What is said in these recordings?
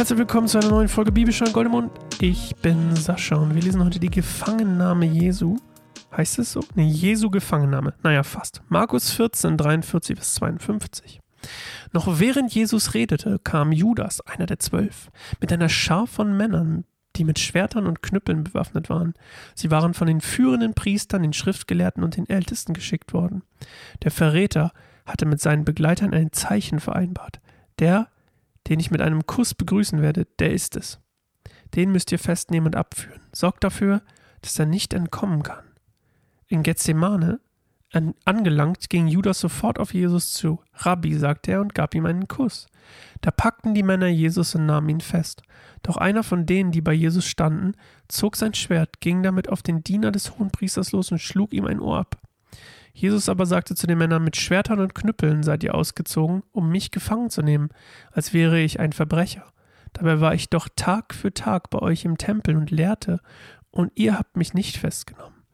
Herzlich willkommen zu einer neuen Folge Bibelstein Goldemund. Ich bin Sascha und wir lesen heute die Gefangennahme Jesu. Heißt es so? Ne, Jesu Gefangennahme. Naja, fast. Markus 14, 43 bis 52. Noch während Jesus redete, kam Judas, einer der zwölf, mit einer Schar von Männern, die mit Schwertern und Knüppeln bewaffnet waren. Sie waren von den führenden Priestern, den Schriftgelehrten und den Ältesten geschickt worden. Der Verräter hatte mit seinen Begleitern ein Zeichen vereinbart. Der, den ich mit einem Kuss begrüßen werde, der ist es. Den müsst ihr festnehmen und abführen. Sorgt dafür, dass er nicht entkommen kann. In Gethsemane an, angelangt, ging Judas sofort auf Jesus zu. Rabbi, sagte er und gab ihm einen Kuss. Da packten die Männer Jesus und nahmen ihn fest. Doch einer von denen, die bei Jesus standen, zog sein Schwert, ging damit auf den Diener des Hohenpriesters los und schlug ihm ein Ohr ab. Jesus aber sagte zu den Männern, mit Schwertern und Knüppeln seid ihr ausgezogen, um mich gefangen zu nehmen, als wäre ich ein Verbrecher. Dabei war ich doch Tag für Tag bei euch im Tempel und lehrte, und ihr habt mich nicht festgenommen.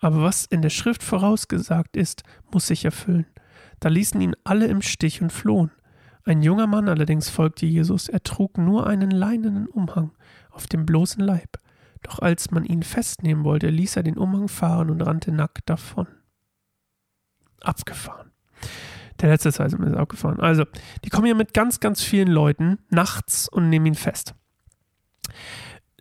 Aber was in der Schrift vorausgesagt ist, muss sich erfüllen. Da ließen ihn alle im Stich und flohen. Ein junger Mann allerdings folgte Jesus, er trug nur einen leinenen Umhang auf dem bloßen Leib. Doch als man ihn festnehmen wollte, ließ er den Umhang fahren und rannte nackt davon. Abgefahren. Der letzte Teil ist abgefahren. Also, die kommen hier mit ganz, ganz vielen Leuten nachts und nehmen ihn fest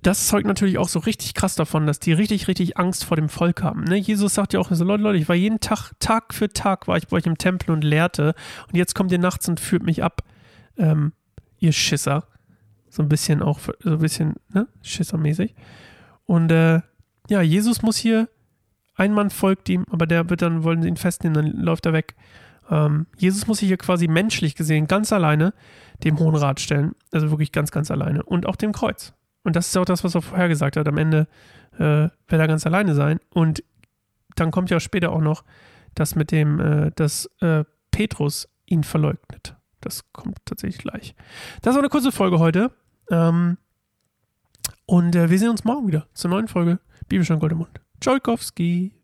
das zeugt natürlich auch so richtig krass davon, dass die richtig, richtig Angst vor dem Volk haben. Ne? Jesus sagt ja auch so, Leute, Leute, ich war jeden Tag, Tag für Tag war ich bei euch im Tempel und lehrte und jetzt kommt ihr nachts und führt mich ab, ähm, ihr Schisser. So ein bisschen auch, so ein bisschen, ne, Schissermäßig. Und äh, ja, Jesus muss hier, ein Mann folgt ihm, aber der wird dann, wollen sie ihn festnehmen, dann läuft er weg. Ähm, Jesus muss sich hier quasi menschlich gesehen ganz alleine dem Hohen Rat stellen. Also wirklich ganz, ganz alleine. Und auch dem Kreuz. Und das ist auch das, was er vorher gesagt hat. Am Ende äh, wird er ganz alleine sein. Und dann kommt ja später auch noch das mit dem, äh, dass äh, Petrus ihn verleugnet. Das kommt tatsächlich gleich. Das war eine kurze Folge heute. Ähm, und äh, wir sehen uns morgen wieder zur neuen Folge Bibelstein Goldemund. Tscholkowski.